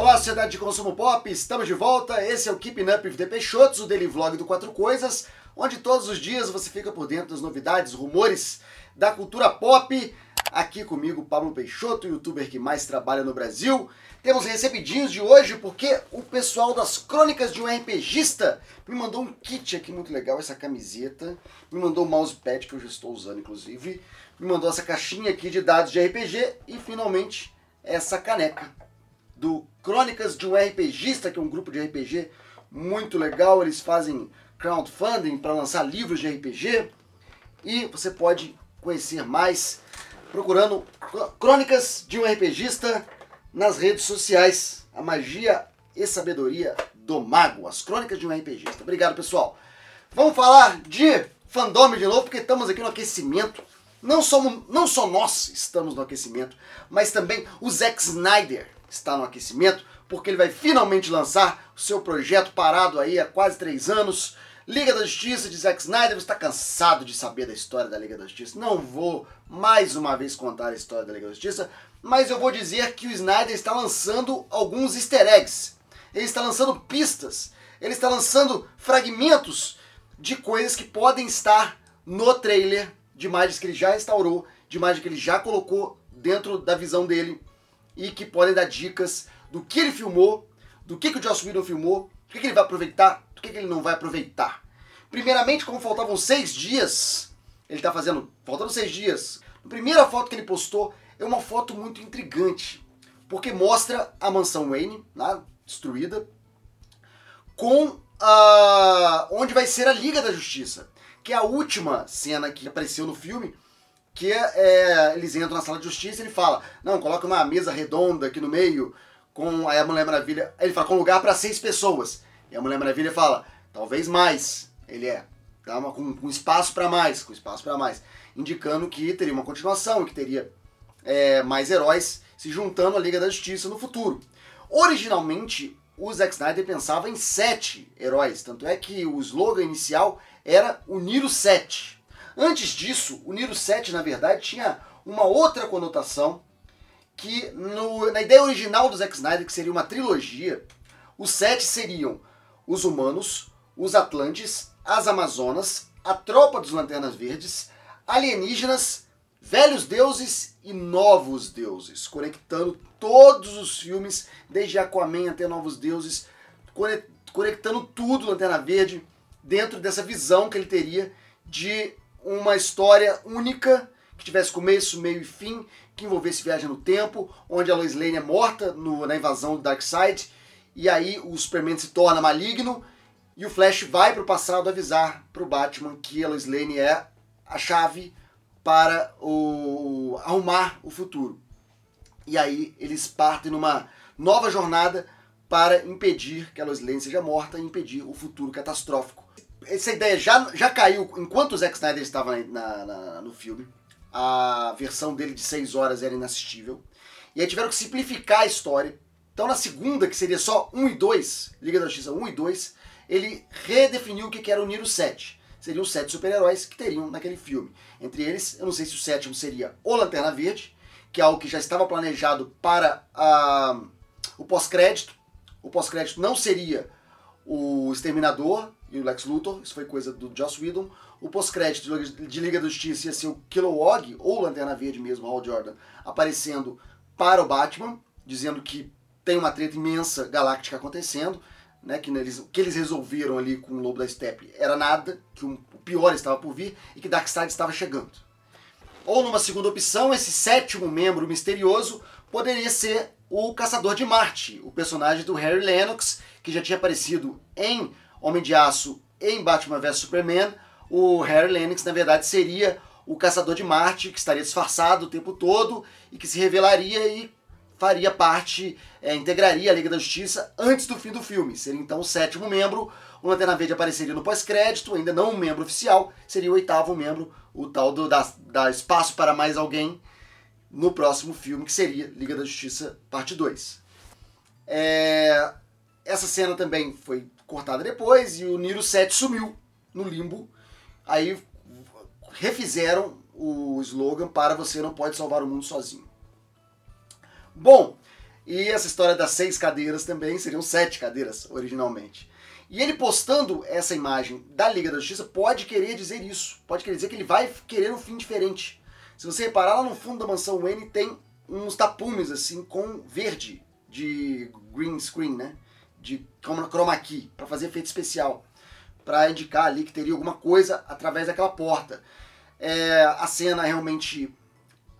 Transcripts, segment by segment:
Olá, sociedade de consumo pop, estamos de volta. Esse é o Keeping Up the Peixotos, o daily vlog do Quatro Coisas, onde todos os dias você fica por dentro das novidades, rumores da cultura pop. Aqui comigo, Pablo Peixoto, youtuber que mais trabalha no Brasil. Temos recebidinhos de hoje porque o pessoal das Crônicas de um RPGista me mandou um kit aqui muito legal, essa camiseta. Me mandou o mousepad que eu já estou usando, inclusive. Me mandou essa caixinha aqui de dados de RPG e finalmente essa caneca do Crônicas de um RPGista, que é um grupo de RPG muito legal. Eles fazem crowdfunding para lançar livros de RPG e você pode conhecer mais procurando Crônicas de um RPGista nas redes sociais. A magia e sabedoria do mago, as Crônicas de um RPGista. Obrigado, pessoal. Vamos falar de fandom de novo, porque estamos aqui no aquecimento. Não, somos, não só nós estamos no aquecimento, mas também o Zack Snyder está no aquecimento, porque ele vai finalmente lançar o seu projeto parado aí há quase três anos. Liga da Justiça de Zack Snyder, você está cansado de saber da história da Liga da Justiça. Não vou mais uma vez contar a história da Liga da Justiça, mas eu vou dizer que o Snyder está lançando alguns easter eggs. Ele está lançando pistas, ele está lançando fragmentos de coisas que podem estar no trailer de imagens que ele já restaurou, de imagens que ele já colocou dentro da visão dele e que podem dar dicas do que ele filmou, do que, que o Joss Whedon filmou, do que, que ele vai aproveitar, do que, que ele não vai aproveitar. Primeiramente, como faltavam seis dias, ele está fazendo, faltando seis dias. A primeira foto que ele postou é uma foto muito intrigante, porque mostra a mansão Wayne, lá, destruída, com a, onde vai ser a Liga da Justiça, que é a última cena que apareceu no filme, que é, é, eles entram na sala de justiça e ele fala, não, coloca uma mesa redonda aqui no meio, com aí a Mulher Maravilha, ele fala, com lugar para seis pessoas. E a Mulher Maravilha fala, talvez mais. Ele é, tá, com, com espaço para mais, com espaço para mais, indicando que teria uma continuação, que teria é, mais heróis se juntando à Liga da Justiça no futuro. Originalmente, o Zack Snyder pensava em sete heróis, tanto é que o slogan inicial era Unir os Sete. Antes disso, o Niro 7, na verdade, tinha uma outra conotação que no, na ideia original do Zack Snyder, que seria uma trilogia, os sete seriam os humanos, os Atlantes, as Amazonas, a tropa dos Lanternas Verdes, alienígenas, velhos deuses e novos deuses, conectando todos os filmes, desde Aquaman até Novos Deuses, conectando tudo Lanterna Verde dentro dessa visão que ele teria de uma história única, que tivesse começo, meio e fim, que envolvesse viagem no tempo, onde a Lois Lane é morta no, na invasão do Darkseid, e aí o Superman se torna maligno, e o Flash vai para o passado avisar para o Batman que a Lois Lane é a chave para o, arrumar o futuro. E aí eles partem numa nova jornada para impedir que a Lois Lane seja morta e impedir o futuro catastrófico essa ideia já, já caiu enquanto o Zack Snyder estava na, na, no filme. A versão dele de 6 horas era inassistível. E aí tiveram que simplificar a história. Então na segunda, que seria só 1 e 2, Liga da Justiça 1 e 2, ele redefiniu o que era unir os sete. Seriam os sete super-heróis que teriam naquele filme. Entre eles, eu não sei se o sétimo seria o Lanterna Verde, que é algo que já estava planejado para uh, o pós-crédito. O pós-crédito não seria o Exterminador, e o Lex Luthor, isso foi coisa do Joss Whedon. O pós-crédito de Liga da Justiça ia ser o Kilowog, ou Lanterna Verde mesmo, Hal Jordan, aparecendo para o Batman, dizendo que tem uma treta imensa galáctica acontecendo, né, que eles, o que eles resolveram ali com o Lobo da Steppe era nada, que um, o pior estava por vir e que Darkseid estava chegando. Ou numa segunda opção, esse sétimo membro misterioso poderia ser o Caçador de Marte, o personagem do Harry Lennox, que já tinha aparecido em Homem de Aço em Batman vs Superman, o Harry Lennox na verdade seria o caçador de Marte que estaria disfarçado o tempo todo e que se revelaria e faria parte, é, integraria a Liga da Justiça antes do fim do filme. Seria então o sétimo membro. O Lanterna Verde apareceria no pós-crédito, ainda não um membro oficial, seria o oitavo membro, o tal do da, da espaço para mais alguém no próximo filme, que seria Liga da Justiça Parte 2. É, essa cena também foi cortada depois e o Niro 7 sumiu no limbo. Aí refizeram o slogan para você não pode salvar o mundo sozinho. Bom, E essa história das seis cadeiras também seriam sete cadeiras originalmente. E ele postando essa imagem da Liga da Justiça pode querer dizer isso. Pode querer dizer que ele vai querer um fim diferente. Se você reparar, lá no fundo da mansão Wayne tem uns tapumes assim com verde de green screen, né? De chroma key, para fazer efeito especial. Para indicar ali que teria alguma coisa através daquela porta. É, a cena realmente.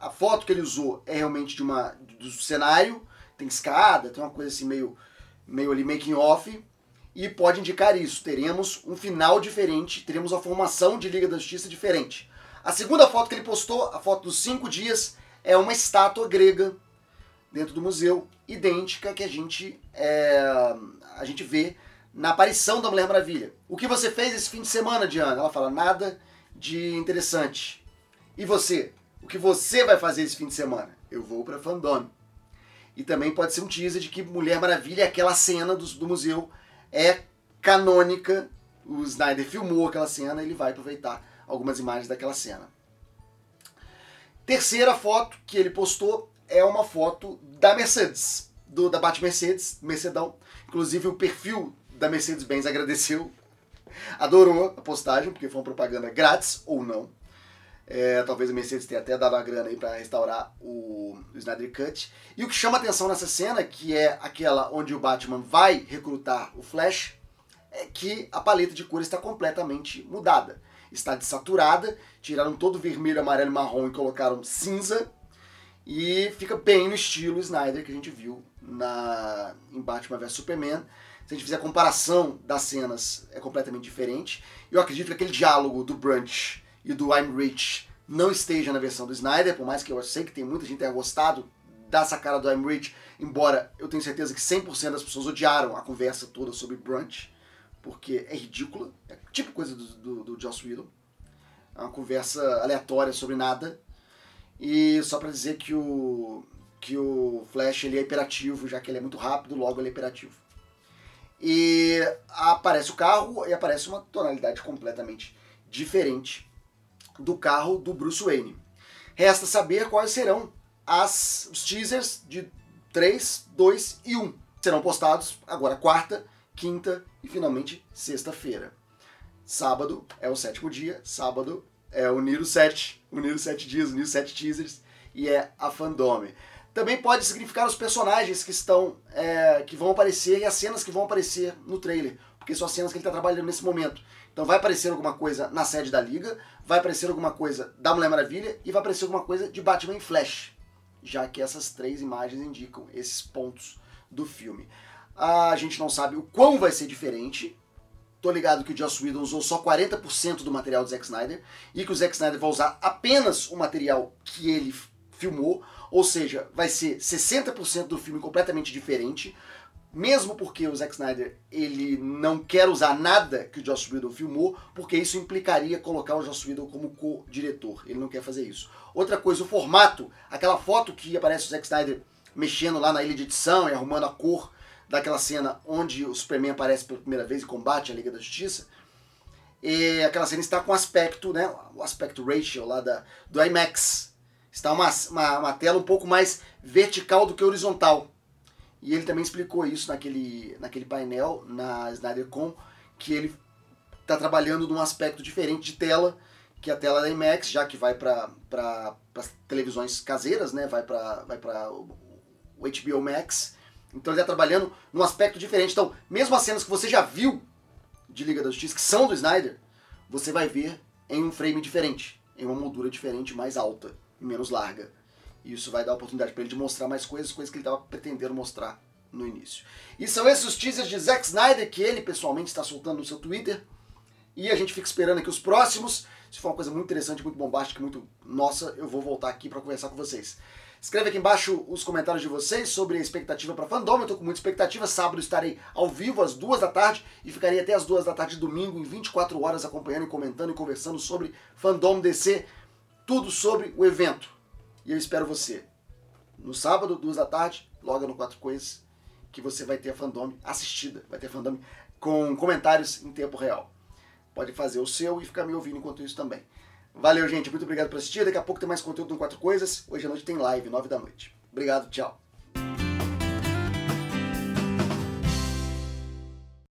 A foto que ele usou é realmente de uma do cenário. Tem escada, tem uma coisa assim meio, meio ali making off. E pode indicar isso. Teremos um final diferente, teremos a formação de Liga da Justiça diferente. A segunda foto que ele postou, a foto dos cinco dias, é uma estátua grega dentro do museu, idêntica que a gente, é, a gente vê na aparição da Mulher Maravilha. O que você fez esse fim de semana, Diana? Ela fala, nada de interessante. E você? O que você vai fazer esse fim de semana? Eu vou para Fandom. E também pode ser um teaser de que Mulher Maravilha, aquela cena do, do museu, é canônica. O Snyder filmou aquela cena, ele vai aproveitar algumas imagens daquela cena. Terceira foto que ele postou é uma foto da Mercedes, do, da Bate Mercedes, Mercedão. Inclusive o perfil da Mercedes-Benz agradeceu, adorou a postagem, porque foi uma propaganda grátis ou não. É, talvez a Mercedes tenha até dado a grana aí para restaurar o, o Snyder Cut. E o que chama atenção nessa cena, que é aquela onde o Batman vai recrutar o Flash, é que a paleta de cores está completamente mudada está desaturada, tiraram todo vermelho, amarelo e marrom e colocaram cinza. E fica bem no estilo Snyder que a gente viu na, em Batman vs Superman. Se a gente fizer a comparação das cenas, é completamente diferente. Eu acredito que aquele diálogo do Brunch e do I'm Rich não esteja na versão do Snyder, por mais que eu sei que tem muita gente que tenha gostado dessa cara do I'm Rich, embora eu tenho certeza que 100% das pessoas odiaram a conversa toda sobre Brunch porque é ridícula, é tipo coisa do, do, do Joss Whedon. É uma conversa aleatória sobre nada. E só para dizer que o que o Flash ele é hiperativo, já que ele é muito rápido, logo ele é hiperativo. E aparece o carro e aparece uma tonalidade completamente diferente do carro do Bruce Wayne. Resta saber quais serão as, os teasers de 3, 2 e 1. Serão postados agora quarta, quinta e finalmente sexta-feira. Sábado é o sétimo dia, sábado é o Niro 7 uniu sete dias, uniu sete teasers, e é a fandome. Também pode significar os personagens que estão, é, que vão aparecer e as cenas que vão aparecer no trailer, porque são as cenas que ele está trabalhando nesse momento. Então vai aparecer alguma coisa na sede da Liga, vai aparecer alguma coisa da Mulher Maravilha e vai aparecer alguma coisa de Batman e Flash, já que essas três imagens indicam esses pontos do filme. A gente não sabe o quão vai ser diferente, Tô ligado que o Joss Whedon usou só 40% do material do Zack Snyder e que o Zack Snyder vai usar apenas o material que ele filmou, ou seja, vai ser 60% do filme completamente diferente, mesmo porque o Zack Snyder ele não quer usar nada que o Joss Whedon filmou, porque isso implicaria colocar o Joss Whedon como co-diretor. Ele não quer fazer isso. Outra coisa, o formato, aquela foto que aparece o Zack Snyder mexendo lá na ilha de edição e arrumando a cor daquela cena onde o Superman aparece pela primeira vez e combate a Liga da Justiça, e aquela cena está com aspecto, né, o aspecto ratio lá da, do IMAX. Está uma, uma, uma tela um pouco mais vertical do que horizontal. E ele também explicou isso naquele, naquele painel, na SnyderCon, que ele está trabalhando num aspecto diferente de tela, que é a tela da IMAX, já que vai para as televisões caseiras, né? vai para vai o HBO Max, então ele está trabalhando num aspecto diferente. Então, mesmo as cenas que você já viu de Liga da Justiça, que são do Snyder, você vai ver em um frame diferente, em uma moldura diferente, mais alta e menos larga. E isso vai dar a oportunidade para ele de mostrar mais coisas, coisas que ele estava pretendendo mostrar no início. E são esses os teasers de Zack Snyder que ele pessoalmente está soltando no seu Twitter. E a gente fica esperando aqui os próximos. Se for uma coisa muito interessante, muito bombástica, muito nossa, eu vou voltar aqui para conversar com vocês. Escreve aqui embaixo os comentários de vocês sobre a expectativa para fandom. Eu tô com muita expectativa. Sábado estarei ao vivo às duas da tarde e ficarei até às duas da tarde de domingo, em 24 horas, acompanhando e comentando e conversando sobre fandom DC, tudo sobre o evento. E eu espero você no sábado, duas da tarde, logo no Quatro Coisas, que você vai ter a fandom assistida, vai ter fandom com comentários em tempo real. Pode fazer o seu e ficar me ouvindo enquanto isso também. Valeu, gente. Muito obrigado por assistir. Daqui a pouco tem mais conteúdo no Quatro Coisas. Hoje à noite tem live, nove da noite. Obrigado, tchau.